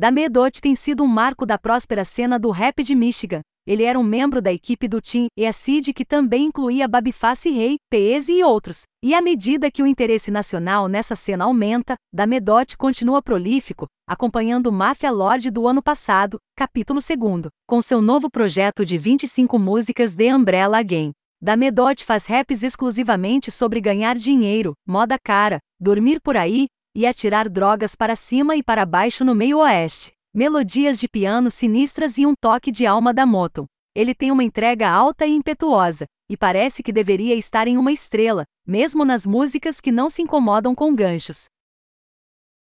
Damedot tem sido um marco da próspera cena do rap de Michigan. Ele era um membro da equipe do Team Acid que também incluía Babyface Rei, Peese e outros. E à medida que o interesse nacional nessa cena aumenta, Damedot continua prolífico, acompanhando Mafia Lord do ano passado, capítulo 2, com seu novo projeto de 25 músicas The Umbrella Game. Damedot faz raps exclusivamente sobre ganhar dinheiro, moda cara, dormir por aí, e atirar drogas para cima e para baixo no meio oeste. Melodias de piano sinistras e um toque de alma da Moton. Ele tem uma entrega alta e impetuosa, e parece que deveria estar em uma estrela, mesmo nas músicas que não se incomodam com ganchos.